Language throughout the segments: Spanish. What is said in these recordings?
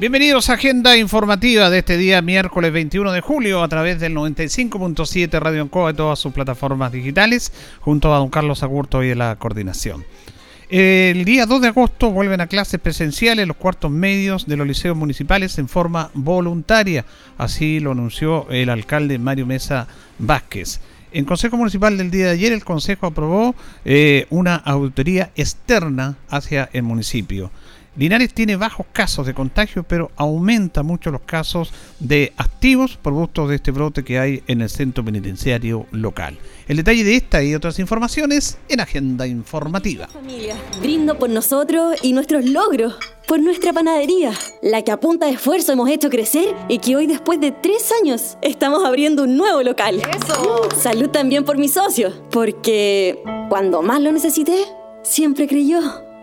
Bienvenidos a Agenda Informativa de este día miércoles 21 de julio a través del 95.7 Radio Ancoa y todas sus plataformas digitales junto a don Carlos Agurto y de la coordinación. El día 2 de agosto vuelven a clases presenciales los cuartos medios de los liceos municipales en forma voluntaria, así lo anunció el alcalde Mario Mesa Vázquez. En Consejo Municipal del día de ayer el Consejo aprobó eh, una auditoría externa hacia el municipio. Linares tiene bajos casos de contagio, pero aumenta mucho los casos de activos por gusto de este brote que hay en el centro penitenciario local. El detalle de esta y otras informaciones en Agenda Informativa. Familia, brindo por nosotros y nuestros logros, por nuestra panadería, la que a punta de esfuerzo hemos hecho crecer y que hoy después de tres años estamos abriendo un nuevo local. ¡Eso! Salud también por mis socios, porque cuando más lo necesité, siempre creyó.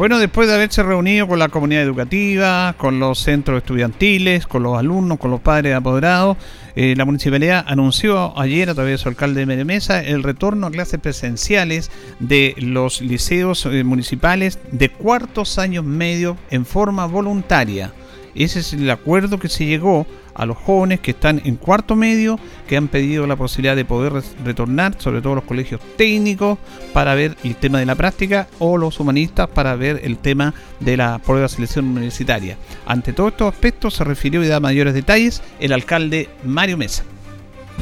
Bueno, después de haberse reunido con la comunidad educativa, con los centros estudiantiles, con los alumnos, con los padres apoderados, eh, la municipalidad anunció ayer a través de su alcalde de Mesa el retorno a clases presenciales de los liceos eh, municipales de cuartos años medio en forma voluntaria. Ese es el acuerdo que se llegó a los jóvenes que están en cuarto medio, que han pedido la posibilidad de poder retornar, sobre todo los colegios técnicos, para ver el tema de la práctica, o los humanistas para ver el tema de la prueba de selección universitaria. Ante todos estos aspectos se refirió y da mayores detalles el alcalde Mario Mesa.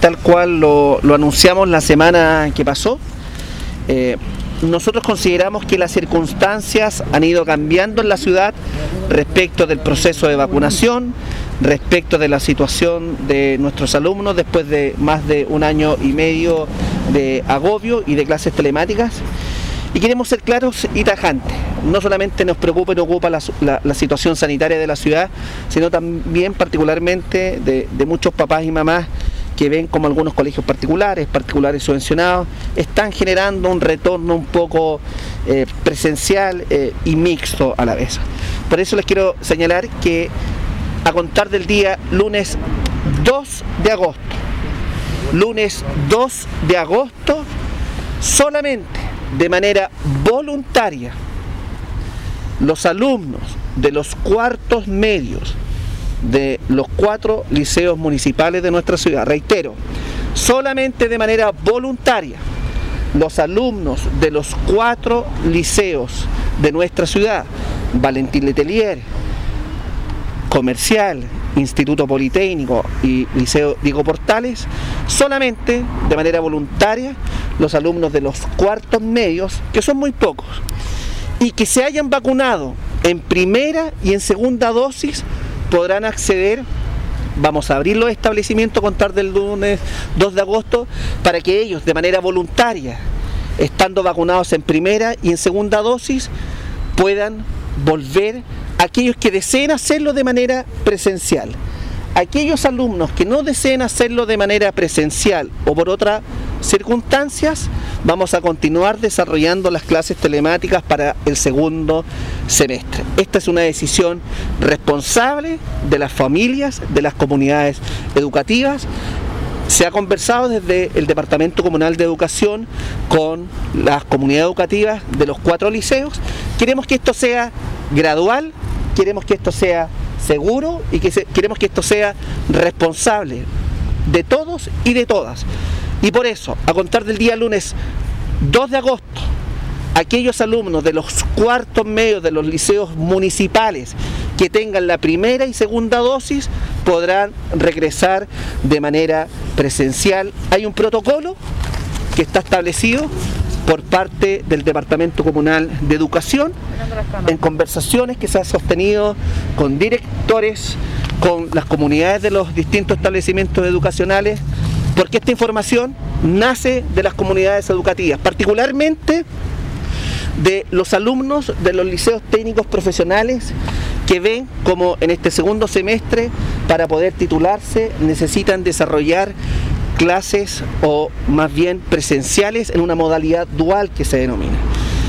Tal cual lo, anunciamos la semana que pasó, eh, nosotros consideramos que las circunstancias han ido cambiando en la ciudad respecto del proceso de vacunación, respecto de la situación de nuestros alumnos después de más de un año y medio de agobio y de clases telemáticas. Y queremos ser claros y tajantes. No solamente nos preocupa y nos ocupa la, situación sanitaria de la ciudad, sino también particularmente de muchos papás y mamás que ven como algunos colegios particulares, particulares subvencionados, están generando un retorno un poco eh, presencial eh, y mixto a la vez. Por eso les quiero señalar que a contar del día lunes 2 de agosto, lunes 2 de agosto, solamente de manera voluntaria, los alumnos de los cuartos medios de los cuatro liceos municipales de nuestra ciudad. Reitero, solamente de manera voluntaria los alumnos de los cuatro liceos de nuestra ciudad, Valentín Letelier, Comercial, Instituto Politécnico y Liceo Diego Portales, solamente de manera voluntaria los alumnos de los cuartos medios, que son muy pocos, y que se hayan vacunado en primera y en segunda dosis podrán acceder vamos a abrir los establecimientos a contar del lunes 2 de agosto para que ellos de manera voluntaria, estando vacunados en primera y en segunda dosis, puedan volver aquellos que deseen hacerlo de manera presencial. Aquellos alumnos que no deseen hacerlo de manera presencial o por otras circunstancias, vamos a continuar desarrollando las clases telemáticas para el segundo semestre. Esta es una decisión responsable de las familias, de las comunidades educativas. Se ha conversado desde el Departamento Comunal de Educación con las comunidades educativas de los cuatro liceos. Queremos que esto sea gradual, queremos que esto sea seguro y que queremos que esto sea responsable de todos y de todas. Y por eso, a contar del día lunes 2 de agosto, aquellos alumnos de los cuartos medios de los liceos municipales que tengan la primera y segunda dosis podrán regresar de manera presencial. Hay un protocolo que está establecido por parte del Departamento Comunal de Educación en conversaciones que se han sostenido con directores, con las comunidades de los distintos establecimientos educacionales, porque esta información nace de las comunidades educativas, particularmente de los alumnos de los liceos técnicos profesionales que ven como en este segundo semestre para poder titularse necesitan desarrollar clases o más bien presenciales en una modalidad dual que se denomina.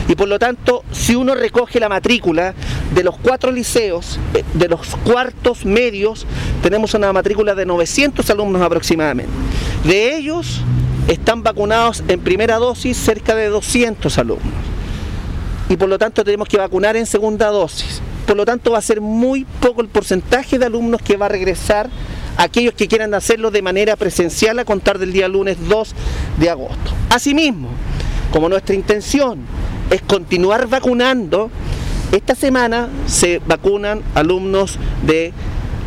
Y por lo tanto, si uno recoge la matrícula de los cuatro liceos, eh, de los cuartos medios, tenemos una matrícula de 900 alumnos aproximadamente. De ellos están vacunados en primera dosis cerca de 200 alumnos. Y por lo tanto tenemos que vacunar en segunda dosis. Por lo tanto va a ser muy poco el porcentaje de alumnos que va a regresar aquellos que quieran hacerlo de manera presencial a contar del día lunes 2 de agosto. Asimismo, como nuestra intención es continuar vacunando, esta semana se vacunan alumnos de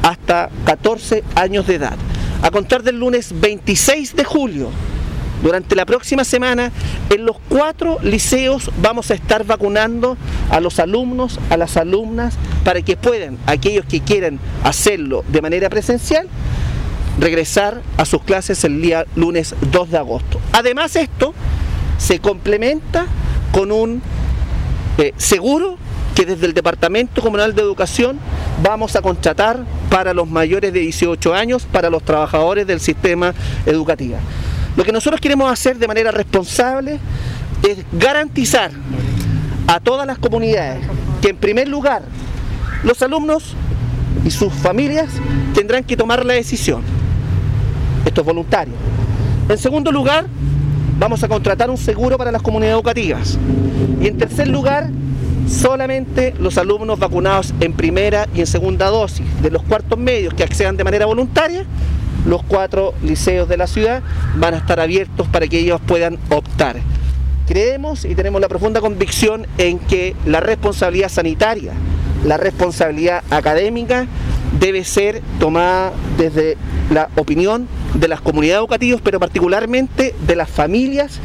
hasta 14 años de edad. A contar del lunes 26 de julio, durante la próxima semana, en los cuatro liceos vamos a estar vacunando a los alumnos, a las alumnas, para que puedan, aquellos que quieran hacerlo de manera presencial, regresar a sus clases el día lunes 2 de agosto. Además esto se complementa con un eh, seguro que desde el Departamento Comunal de Educación vamos a contratar para los mayores de 18 años, para los trabajadores del sistema educativo. Lo que nosotros queremos hacer de manera responsable es garantizar a todas las comunidades que en primer lugar los alumnos y sus familias tendrán que tomar la decisión. Esto es voluntario. En segundo lugar, vamos a contratar un seguro para las comunidades educativas. Y en tercer lugar, solamente los alumnos vacunados en primera y en segunda dosis de los cuartos medios que accedan de manera voluntaria los cuatro liceos de la ciudad van a estar abiertos para que ellos puedan optar. Creemos y tenemos la profunda convicción en que la responsabilidad sanitaria, la responsabilidad académica debe ser tomada desde la opinión de las comunidades educativas, pero particularmente de las familias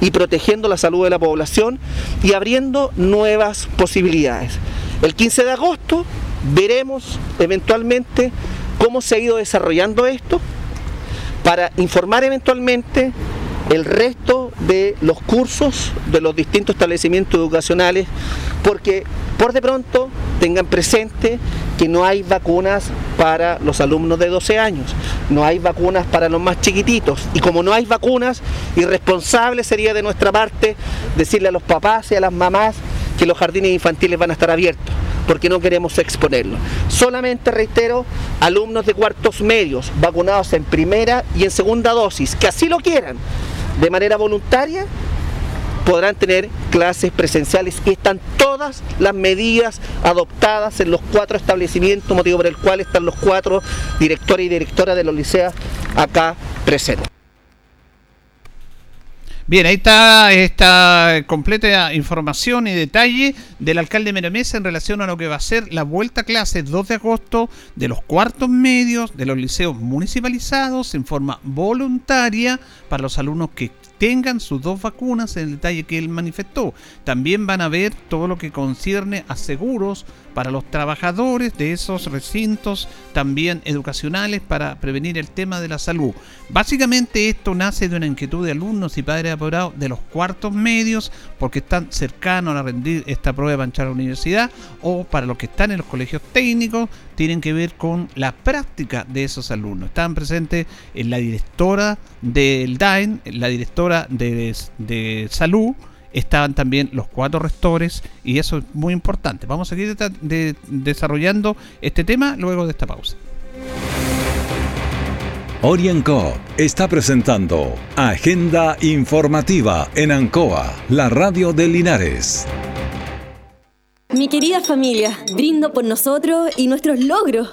y protegiendo la salud de la población y abriendo nuevas posibilidades. El 15 de agosto veremos eventualmente cómo se ha ido desarrollando esto para informar eventualmente el resto de los cursos de los distintos establecimientos educacionales, porque por de pronto tengan presente que no hay vacunas para los alumnos de 12 años, no hay vacunas para los más chiquititos, y como no hay vacunas, irresponsable sería de nuestra parte decirle a los papás y a las mamás que los jardines infantiles van a estar abiertos porque no queremos exponerlo. Solamente, reitero, alumnos de cuartos medios vacunados en primera y en segunda dosis, que así lo quieran, de manera voluntaria, podrán tener clases presenciales y están todas las medidas adoptadas en los cuatro establecimientos, motivo por el cual están los cuatro directores y directoras de los liceos acá presentes. Bien, ahí está esta completa información y detalle del alcalde Meromesa en relación a lo que va a ser la vuelta a clase 2 de agosto de los cuartos medios de los liceos municipalizados en forma voluntaria para los alumnos que tengan sus dos vacunas en el detalle que él manifestó. También van a ver todo lo que concierne a seguros para los trabajadores de esos recintos, también educacionales, para prevenir el tema de la salud. Básicamente esto nace de una inquietud de alumnos y padres apoderados de los cuartos medios, porque están cercanos a rendir esta prueba de panchar a la universidad, o para los que están en los colegios técnicos, tienen que ver con la práctica de esos alumnos. Estaban presentes en la directora del DAEN, la directora de, de salud, estaban también los cuatro rectores y eso es muy importante. Vamos a seguir desarrollando este tema luego de esta pausa. Orienco está presentando Agenda Informativa en Ancoa, la radio de Linares. Mi querida familia, brindo por nosotros y nuestros logros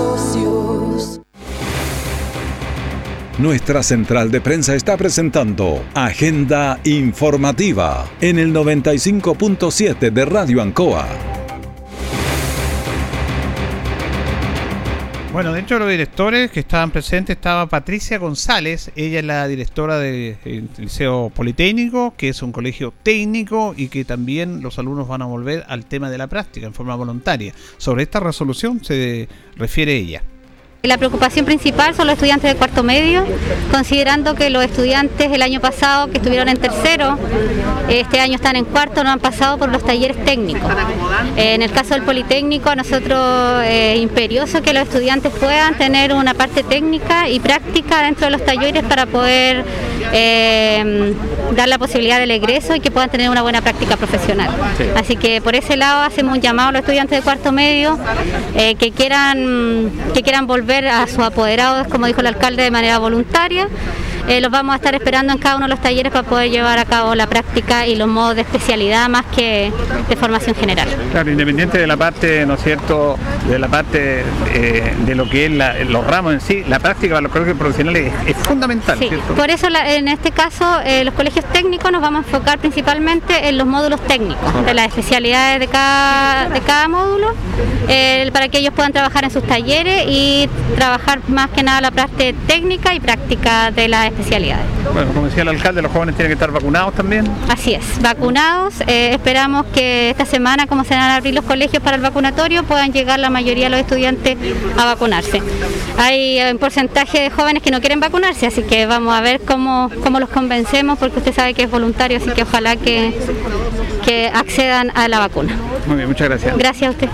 Nuestra central de prensa está presentando Agenda Informativa en el 95.7 de Radio Ancoa. Bueno, dentro de los directores que estaban presentes estaba Patricia González, ella es la directora del Liceo Politécnico, que es un colegio técnico y que también los alumnos van a volver al tema de la práctica en forma voluntaria. Sobre esta resolución se refiere ella. La preocupación principal son los estudiantes de cuarto medio, considerando que los estudiantes el año pasado que estuvieron en tercero, este año están en cuarto, no han pasado por los talleres técnicos. En el caso del Politécnico, a nosotros es imperioso que los estudiantes puedan tener una parte técnica y práctica dentro de los talleres para poder eh, dar la posibilidad del egreso y que puedan tener una buena práctica profesional. Así que por ese lado hacemos un llamado a los estudiantes de cuarto medio eh, que quieran que quieran volver a sus apoderados, como dijo el alcalde, de manera voluntaria. Eh, los vamos a estar esperando en cada uno de los talleres para poder llevar a cabo la práctica y los modos de especialidad más que de formación general. Claro, independiente de la parte, ¿no es cierto?, de la parte eh, de lo que es los ramos en sí, la práctica para los colegios profesionales es, fundamental. Sí, por eso en este caso eh, los colegios técnicos nos vamos a enfocar principalmente en los módulos técnicos, de las especialidades de cada, de cada módulo, para que ellos puedan trabajar en sus talleres y trabajar más que nada la parte técnica y práctica de las especialidades. Bueno, como decía el alcalde, los jóvenes tienen que estar vacunados también. Así es, vacunados. Eh, esperamos que esta semana, como se van a abrir los colegios para el vacunatorio, puedan llegar la mayoría de los estudiantes a vacunarse. Hay un porcentaje de jóvenes que no quieren vacunarse, así que vamos a ver cómo, cómo los convencemos, porque usted sabe que es voluntario, así que ojalá que, que accedan a la vacuna. Muy bien, muchas gracias. Gracias a usted.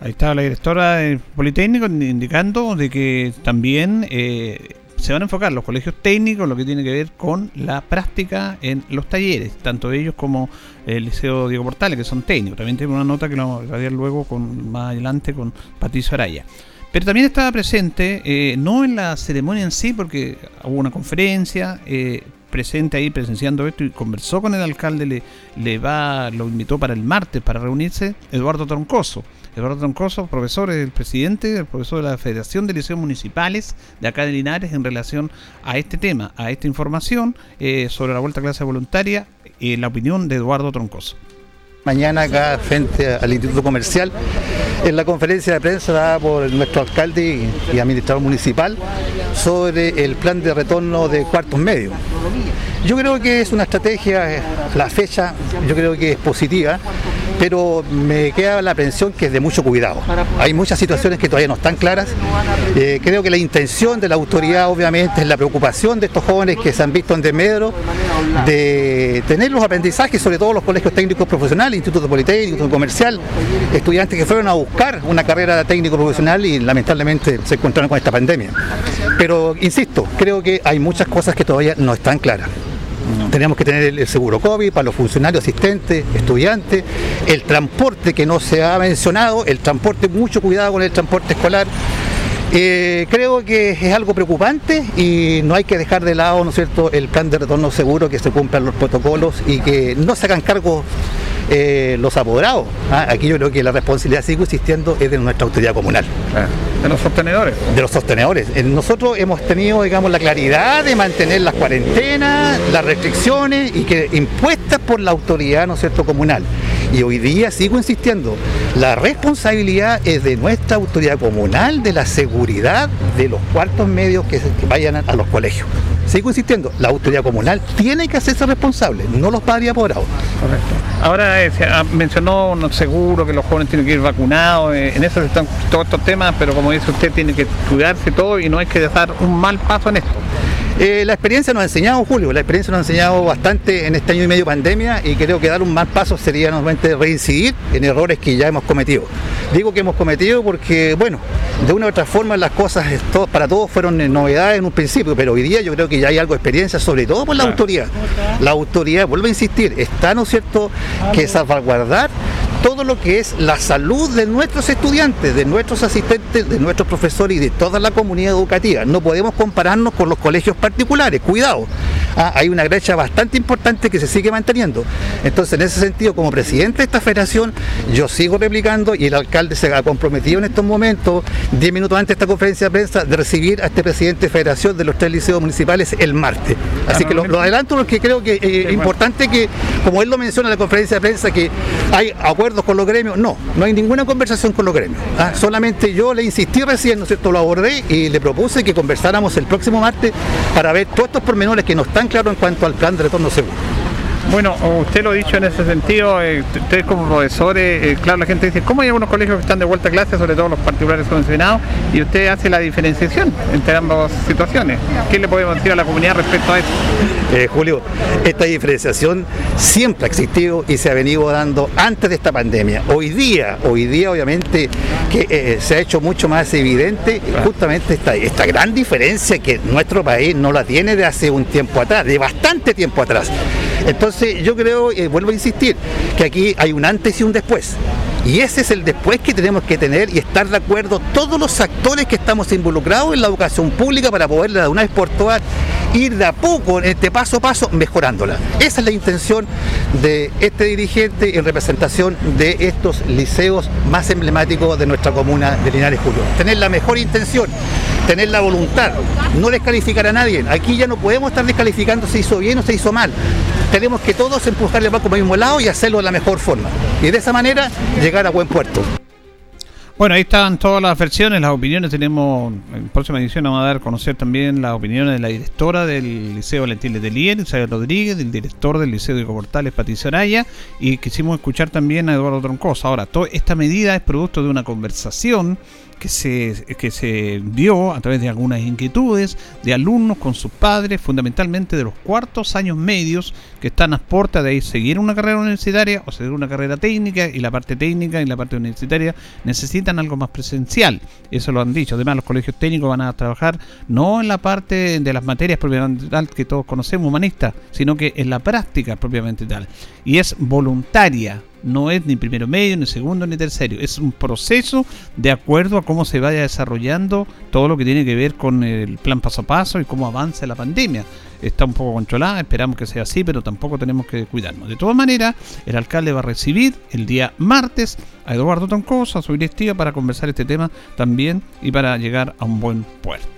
Ahí estaba la directora del Politécnico indicando de que también eh, se van a enfocar los colegios técnicos, lo que tiene que ver con la práctica en los talleres, tanto ellos como el Liceo Diego Portales, que son técnicos. También tengo una nota que lo vamos a ver luego con, más adelante con Patricio Araya. Pero también estaba presente, eh, no en la ceremonia en sí, porque hubo una conferencia, eh, presente ahí presenciando esto y conversó con el alcalde, le, va, lo invitó para el martes para reunirse Eduardo Troncoso. Eduardo Troncoso, profesor, el presidente, el profesor de la Federación de Liceos Municipales de acá de Linares en relación a este tema, a esta información eh, sobre la vuelta a clase voluntaria, y la opinión de Eduardo Troncoso. Mañana acá frente al Instituto Comercial, en la conferencia de prensa dada por nuestro alcalde y administrador municipal sobre el plan de retorno de cuartos medios. Yo creo que es una estrategia, la fecha yo creo que es positiva, pero me queda la aprehensión que es de mucho cuidado. Hay muchas situaciones que todavía no están claras. Eh, creo que la intención de la autoridad obviamente es la preocupación de estos jóvenes que se han visto en desmedro de tener los aprendizajes, sobre todo los colegios técnicos profesionales, Instituto Politécnico, Instituto Comercial, estudiantes que fueron a buscar una carrera técnico profesional y lamentablemente se encontraron con esta pandemia. Pero insisto, creo que hay muchas cosas que todavía no están claras. Tenemos que tener el seguro COVID para los funcionarios, asistentes, estudiantes, el transporte que no se ha mencionado, el transporte, mucho cuidado con el transporte escolar. Eh, creo que es algo preocupante y no hay que dejar de lado, ¿no cierto?, el plan de retorno seguro, que se cumplan los protocolos y que no se hagan cargos eh, los apoderados. ¿ah? Aquí yo creo que la responsabilidad sigue existiendo es de nuestra autoridad comunal. Ah, de los sostenedores. De los sostenedores. Eh, nosotros hemos tenido, digamos, la claridad de mantener las cuarentenas, las restricciones y que impuestas por la autoridad, ¿no es cierto?, comunal. Y hoy día sigo insistiendo, la responsabilidad es de nuestra autoridad comunal de la seguridad de los cuartos medios que, vayan a, los colegios. Sigo insistiendo, la autoridad comunal tiene que hacerse responsable, no los padres apoderados. Correcto. Ahora eh, mencionó seguro que los jóvenes tienen que ir vacunados, eh, en eso están todos estos temas, pero como dice usted, tiene que cuidarse todo y no hay que dejar un mal paso en esto. Eh, la experiencia nos ha enseñado, Julio, la experiencia nos ha enseñado bastante en este año y medio pandemia y creo que dar un mal paso sería nuevamente reincidir en errores que ya hemos cometido. Digo que hemos cometido porque, bueno, de una u otra forma las cosas para todos fueron novedades en un principio, pero hoy día yo creo que ya hay algo de experiencia, sobre todo por la autoridad. La autoridad, vuelvo a insistir, está, ¿no es cierto?, que salvaguardar todo lo que es la salud de nuestros estudiantes, de nuestros asistentes, de nuestros profesores y de toda la comunidad educativa. No podemos compararnos con los colegios particulares, cuidado. Ah, hay una brecha bastante importante que se sigue manteniendo. Entonces, en ese sentido, como presidente de esta federación, yo sigo replicando y el alcalde se ha comprometido en estos momentos, 10 minutos antes de esta conferencia de prensa, de recibir a este presidente de federación de los tres liceos municipales el martes. Así que lo, adelanto porque creo que eh, es importante que, como él lo menciona en la conferencia de prensa, que hay acuerdos con los gremios. No, no hay ninguna conversación con los gremios. ¿ah? Solamente yo le insistí recién, ¿no es cierto? Lo abordé y le propuse que conversáramos el próximo martes para ver todos estos pormenores que no están claros en cuanto al plan de retorno seguro. Bueno, usted lo ha dicho en ese sentido, eh, ustedes como profesores, eh, claro, la gente dice, ¿cómo hay algunos colegios que están de vuelta a clase, sobre todo los particulares subvencionados, y usted hace la diferenciación entre ambas situaciones? ¿Qué le podemos decir a la comunidad respecto a eso? Eh, Julio, esta diferenciación siempre ha existido y se ha venido dando antes de esta pandemia. Hoy día, hoy día obviamente que se ha hecho mucho más evidente justamente esta, esta gran diferencia que nuestro país no la tiene de hace un tiempo atrás, de bastante tiempo atrás. Entonces yo creo, eh, vuelvo a insistir, que aquí hay un antes y un después. Y ese es el después que tenemos que tener y estar de acuerdo todos los actores que estamos involucrados en la educación pública para poder de una vez por todas ir de a poco, este paso a paso, mejorándola. Esa es la intención de este dirigente en representación de estos liceos más emblemáticos de nuestra comuna de Linares Julio. Tener la mejor intención, tener la voluntad, no descalificar a nadie. Aquí ya no podemos estar descalificando si hizo bien o se hizo mal. Tenemos que todos empujarle para el mismo lado y hacerlo de la mejor forma. Y de esa manera llegar a buen puerto. Bueno, ahí están todas las versiones, las opiniones. Tenemos, en la próxima edición vamos a dar a conocer también las opiniones de la directora del Liceo Valentín de Lien, Isabel Rodríguez, del director del Liceo de Coportales, Patricio Araya, y quisimos escuchar también a Eduardo Troncosa. Ahora, esta medida es producto de una conversación que se, que se dio a través de algunas inquietudes de alumnos con sus padres, fundamentalmente de los cuartos años medios, que están a puertas de seguir una carrera universitaria o seguir una carrera técnica, y la parte técnica y la parte universitaria necesitan algo más presencial. Eso lo han dicho. Además, los colegios técnicos van a trabajar no en la parte de las materias propiamente tal que todos conocemos, humanistas, sino que en la práctica propiamente tal. Y es voluntaria no es ni primero medio, ni segundo, ni tercero. Es un proceso de acuerdo a cómo se vaya desarrollando todo lo que tiene que ver con el plan paso a paso y cómo avanza la pandemia. Está un poco controlada, esperamos que sea así, pero tampoco tenemos que cuidarnos. De todas maneras, el alcalde va a recibir el día martes a Eduardo Toncosa, a su directiva, para conversar este tema también y para llegar a un buen puerto.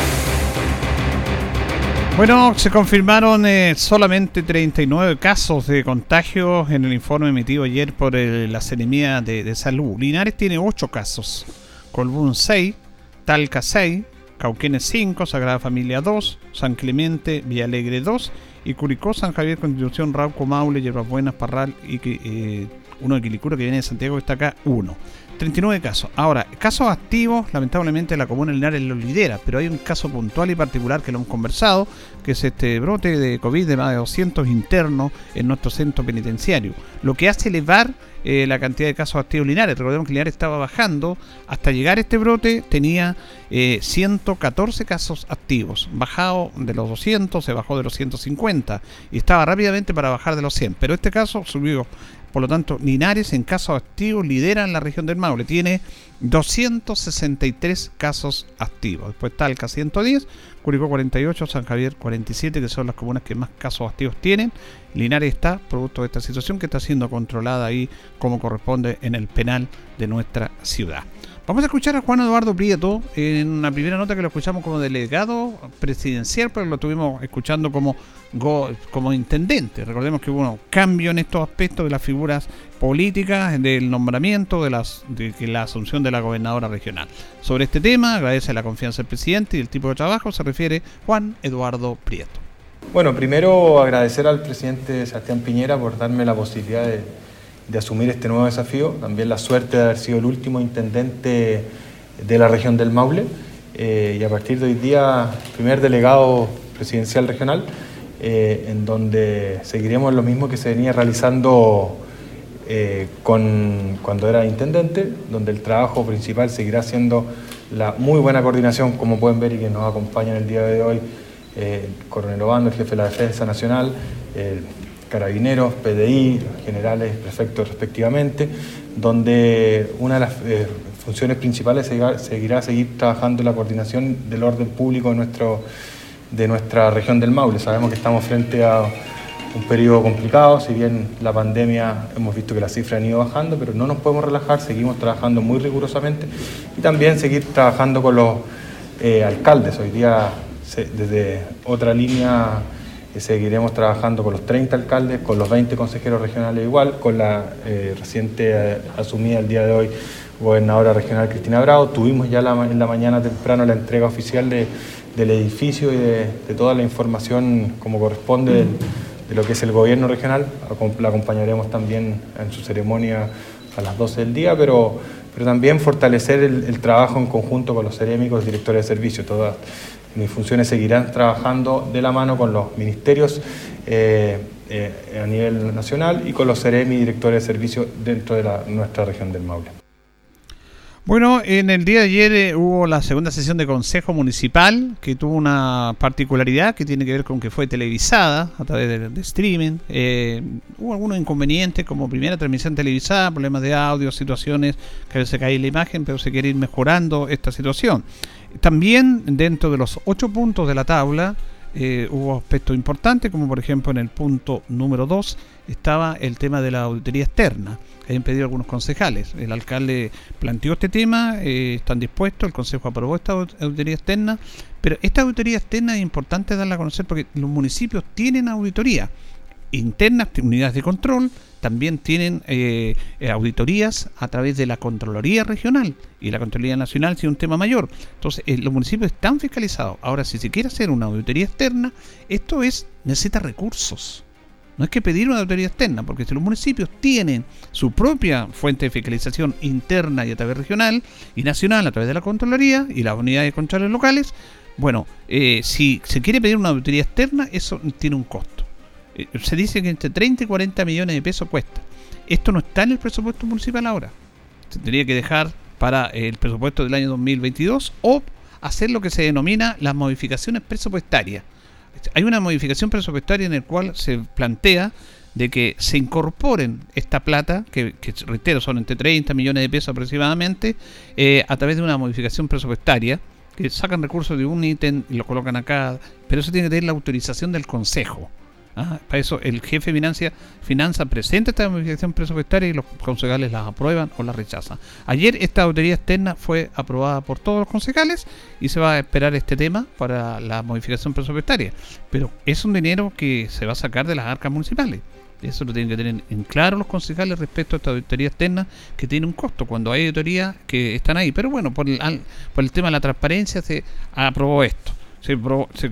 Bueno, se confirmaron eh, solamente 39 casos de contagios en el informe emitido ayer por la Seremía de, Salud. Linares tiene 8 casos, Colbún 6, Talca 6, Cauquenes 5, Sagrada Familia 2, San Clemente, Villalegre 2 y Curicó, San Javier, Constitución, Rauco, Maule, Hierbas Buenas, Parral y eh, uno de Quilicura que viene de Santiago está acá, 1. 39 casos. Ahora, casos activos, lamentablemente la comuna de Linares lo lidera, pero hay un caso puntual y particular que lo hemos conversado, que es este brote de COVID de más de 200 internos en nuestro centro penitenciario, lo que hace elevar eh, la cantidad de casos activos Linares. Recordemos que Linares estaba bajando, hasta llegar este brote tenía 114 eh, casos activos, bajado de los 200, se bajó de los 150 y estaba rápidamente para bajar de los 100, pero este caso subió por lo tanto, Linares en casos activos lidera en la región del Maule. Tiene 263 casos activos. Después Talca 110, Curicó 48, San Javier 47, que son las comunas que más casos activos tienen. Linares está, producto de esta situación, que está siendo controlada ahí como corresponde en el penal de nuestra ciudad. Vamos a escuchar a Juan Eduardo Prieto en una primera nota que lo escuchamos como delegado presidencial, pero lo tuvimos escuchando como, como intendente. Recordemos que hubo un cambio en estos aspectos de las figuras políticas, del nombramiento, de, las, de la asunción de la gobernadora regional. Sobre este tema, agradece la confianza del presidente y el tipo de trabajo, se refiere Juan Eduardo Prieto. Bueno, primero agradecer al presidente Sebastián Piñera por darme la posibilidad de de asumir este nuevo desafío, también la suerte de haber sido el último intendente de la región del Maule eh, y a partir de hoy día primer delegado presidencial regional, eh, en donde seguiremos lo mismo que se venía realizando eh, con, cuando era intendente, donde el trabajo principal seguirá siendo la muy buena coordinación, como pueden ver y que nos acompaña en el día de hoy, el coronel Obando, el jefe de la Defensa Nacional, carabineros, PDI, generales, prefectos respectivamente, donde una de las eh, funciones principales seguirá, seguir trabajando en la coordinación del orden público de, nuestro, de nuestra región del Maule. Sabemos que estamos frente a un periodo complicado, si bien la pandemia hemos visto que las cifras han ido bajando, pero no nos podemos relajar, seguimos trabajando muy rigurosamente y también seguir trabajando con los eh, alcaldes. Hoy día desde otra línea seguiremos trabajando con los 30 alcaldes, con los 20 consejeros regionales igual, con la eh, reciente eh, asumida el día de hoy gobernadora regional Cristina Bravo. Tuvimos ya en la mañana temprano la entrega oficial del edificio y de, toda la información como corresponde de lo que es el gobierno regional. La acompañaremos también en su ceremonia a las 12 del día, pero, pero también fortalecer el, trabajo en conjunto con los cerémicos, directores de servicio, todas mis funciones seguirán trabajando de la mano con los ministerios eh, eh, a nivel nacional y con los CEREMI, directores de servicio dentro de nuestra región del Maule. Bueno, en el día de ayer eh, hubo la segunda sesión de Consejo Municipal que tuvo una particularidad que tiene que ver con que fue televisada a través de, streaming. hubo algunos inconvenientes como primera transmisión televisada, problemas de audio, situaciones que a veces cae la imagen, pero se quiere ir mejorando esta situación. También dentro de los ocho puntos de la tabla eh, hubo aspectos importantes, como por ejemplo en el punto número 2 estaba el tema de la auditoría externa, habían pedido algunos concejales. El alcalde planteó este tema, eh, están dispuestos, el consejo aprobó esta auditoría externa, pero esta auditoría externa es importante darla a conocer porque los municipios tienen auditoría internas, unidades de control, también tienen eh, eh, auditorías a través de la Contraloría Regional y la Contraloría Nacional si es un tema mayor. Entonces, eh, los municipios están fiscalizados. Ahora, si se quiere hacer una auditoría externa, esto es, necesita recursos. No es que pedir una auditoría externa, porque si los municipios tienen su propia fuente de fiscalización interna y a través regional y nacional a través de la Contraloría y las unidades de controles locales, bueno, si se quiere pedir una auditoría externa, eso tiene un costo. Eh, se dice que entre 30 y 40 millones de pesos cuesta. Esto no está en el presupuesto municipal ahora. Se tendría que dejar para el presupuesto del año 2022 o hacer lo que se denomina las modificaciones presupuestarias. Hay una modificación presupuestaria en la cual se plantea de que se incorporen esta plata, que, reitero son entre 30 millones de pesos aproximadamente, eh, a través de una modificación presupuestaria, que sacan recursos de un ítem y lo colocan acá, pero eso tiene que tener la autorización del Consejo. Ah, para eso el jefe de finanza, finanza presenta esta modificación presupuestaria y los concejales las aprueban o las rechazan. Ayer esta auditoría externa fue aprobada por todos los concejales y se va a esperar este tema para la modificación presupuestaria. Pero es un dinero que se va a sacar de las arcas municipales. Eso lo tienen que tener en claro los concejales respecto a esta auditoría externa que tiene un costo cuando hay auditorías que están ahí. Pero bueno, por el, por el tema de la transparencia se aprobó esto. Se,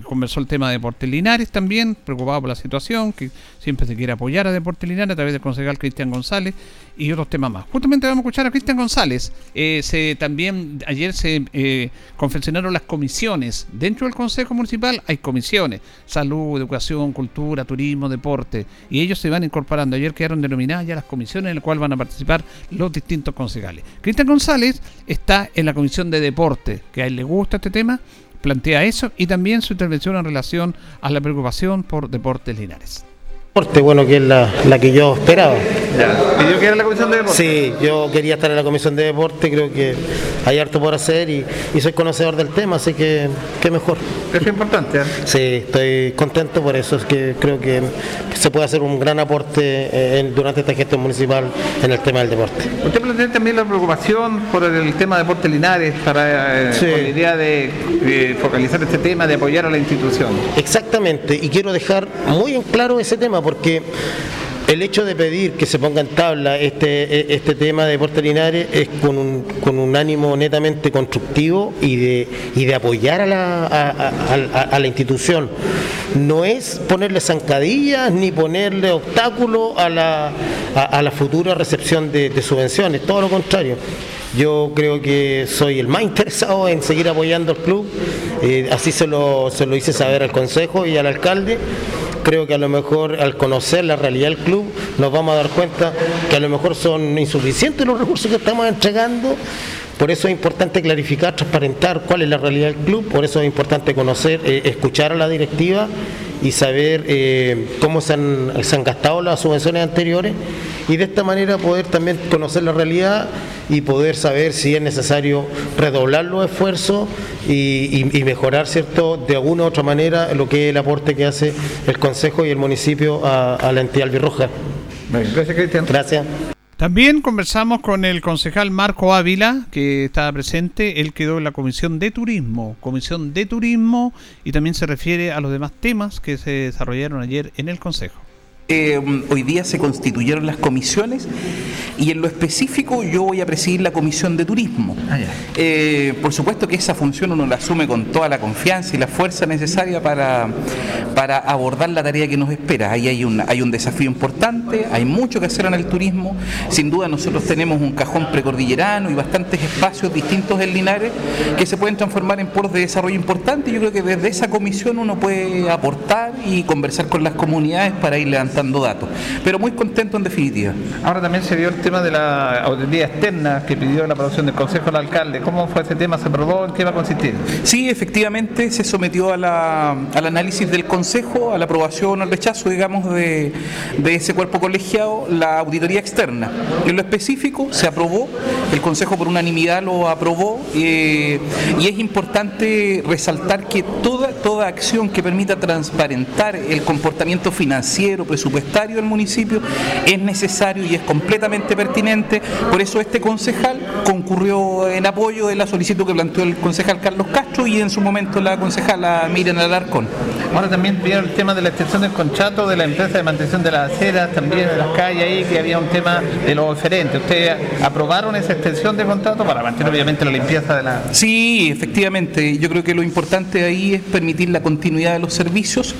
conversó el tema de Deportes Linares también, preocupado por la situación, que siempre se quiere apoyar a Deportes Linares a través del concejal Cristian González y otros temas más. Justamente vamos a escuchar a Cristian González. Eh, se, también ayer se eh, confeccionaron las comisiones. Dentro del Consejo Municipal hay comisiones, salud, educación, cultura, turismo, deporte, y ellos se van incorporando. Ayer quedaron denominadas ya las comisiones en las cuales van a participar los distintos concejales. Cristian González está en la comisión de deporte, que a él le gusta este tema plantea eso y también su intervención en relación a la preocupación por Deportes Linares. Deporte, bueno, que es la, que yo esperaba. ¿Pidió que era la comisión de deporte? Sí, yo quería estar en la comisión de deporte, creo que hay harto por hacer y, soy conocedor del tema, así que qué mejor. Es importante. ¿eh? Sí, estoy contento por eso, es que creo que se puede hacer un gran aporte eh, durante esta gestión municipal en el tema del deporte. Usted plantea también la preocupación por el tema de deporte Linares, para eh, la idea de, focalizar este tema, de apoyar a la institución. Exactamente, y quiero dejar muy en claro ese tema porque el hecho de pedir que se ponga en tabla este, este tema de deporte Linares es con un, con un ánimo netamente constructivo y de, y de apoyar a la, a, la institución. No es ponerle zancadillas ni ponerle obstáculos a la, a, la futura recepción de, subvenciones, todo lo contrario. Yo creo que soy el más interesado en seguir apoyando al club, eh, así se lo, se lo hice saber al Consejo y al alcalde creo que a lo mejor al conocer la realidad del club nos vamos a dar cuenta que a lo mejor son insuficientes los recursos que estamos entregando. Por eso es importante clarificar, transparentar cuál es la realidad del club, por eso es importante conocer, eh, escuchar a la directiva y saber eh, cómo se han, se han gastado las subvenciones anteriores y de esta manera poder también conocer la realidad y poder saber si es necesario redoblar los esfuerzos y, mejorar, ¿cierto?, de alguna u otra manera lo que es el aporte que hace el Consejo y el municipio a, la entidad albirroja. Gracias, Cristian. Gracias. También conversamos con el concejal Marco Ávila, que estaba presente. Él quedó en la Comisión de Turismo, Comisión de Turismo, y también se refiere a los demás temas que se desarrollaron ayer en el Consejo. Eh, hoy día se constituyeron las comisiones y en lo específico yo voy a presidir la comisión de turismo. Ah, eh, por supuesto que esa función uno la asume con toda la confianza y la fuerza necesaria para, para abordar la tarea que nos espera. Ahí hay un, hay un desafío importante, hay mucho que hacer en el turismo. Sin duda nosotros tenemos un cajón precordillerano y bastantes espacios distintos en Linares que se pueden transformar en poros de desarrollo importante. Yo creo que desde esa comisión uno puede aportar y conversar con las comunidades para ir levantando dando datos. Pero muy contento en definitiva. Ahora también se dio el tema de la auditoría externa que pidió la aprobación del Consejo del Alcalde. ¿Cómo fue ese tema? ¿Se aprobó? ¿En qué va a consistir? Sí, efectivamente se sometió a la, al análisis del Consejo, a la aprobación o al rechazo, digamos, de, de ese cuerpo colegiado, la auditoría externa. En lo específico se aprobó, el Consejo por unanimidad lo aprobó eh, y es importante resaltar que toda, toda acción que permita transparentar el comportamiento financiero, presupuestario, presupuestario del municipio es necesario y es completamente pertinente. Por eso este concejal concurrió en apoyo de la solicitud que planteó el concejal Carlos Castro y en su momento la concejala Miriam Alarcón. Ahora también vieron el tema de la extensión del contrato de la empresa de mantención de las aceras, también de las calles ahí, que había un tema de los oferentes. ¿Ustedes aprobaron esa extensión de contrato para mantener obviamente la limpieza de la... Sí, efectivamente. Yo creo que lo importante ahí es permitir la continuidad de los servicios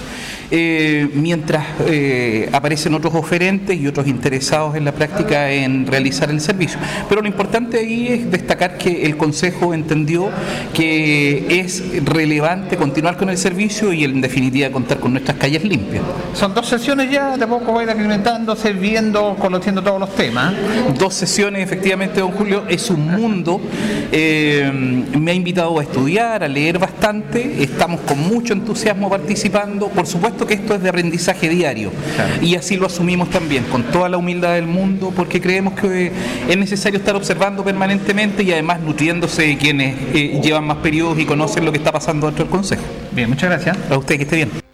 eh, mientras eh, aparecen otros oferentes y otros interesados en la práctica en realizar el servicio. Pero lo importante ahí es destacar que el Consejo entendió que es relevante continuar con el servicio y en definitiva contar con nuestras calles limpias. Son dos sesiones ya, de poco va a ir aclimatándose, viendo, conociendo todos los temas. Dos sesiones, efectivamente, don Julio, es un mundo. Eh, me ha invitado a estudiar, a leer bastante, estamos con mucho entusiasmo participando, por supuesto que esto es de aprendizaje diario y así lo asumimos también, con toda la humildad del mundo, porque creemos que es necesario estar observando permanentemente y además nutriéndose de quienes eh, llevan más periodos y conocen lo que está pasando dentro del Consejo. Bien, muchas gracias. A usted que esté bien.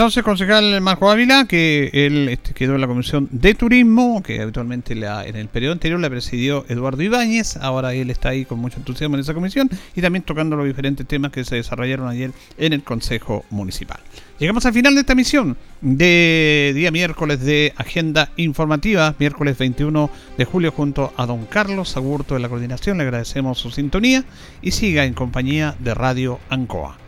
Entonces, concejal Marco Ávila, que él este, quedó en la Comisión de Turismo, que habitualmente la, en el periodo anterior la presidió Eduardo Ibáñez, ahora él está ahí con mucho entusiasmo en esa comisión y también tocando los diferentes temas que se desarrollaron ayer en el Consejo Municipal. Llegamos al final de esta misión de día miércoles de agenda informativa, miércoles 21 de julio junto a don Carlos Agurto de la coordinación. Le agradecemos su sintonía y siga en compañía de Radio Ancoa.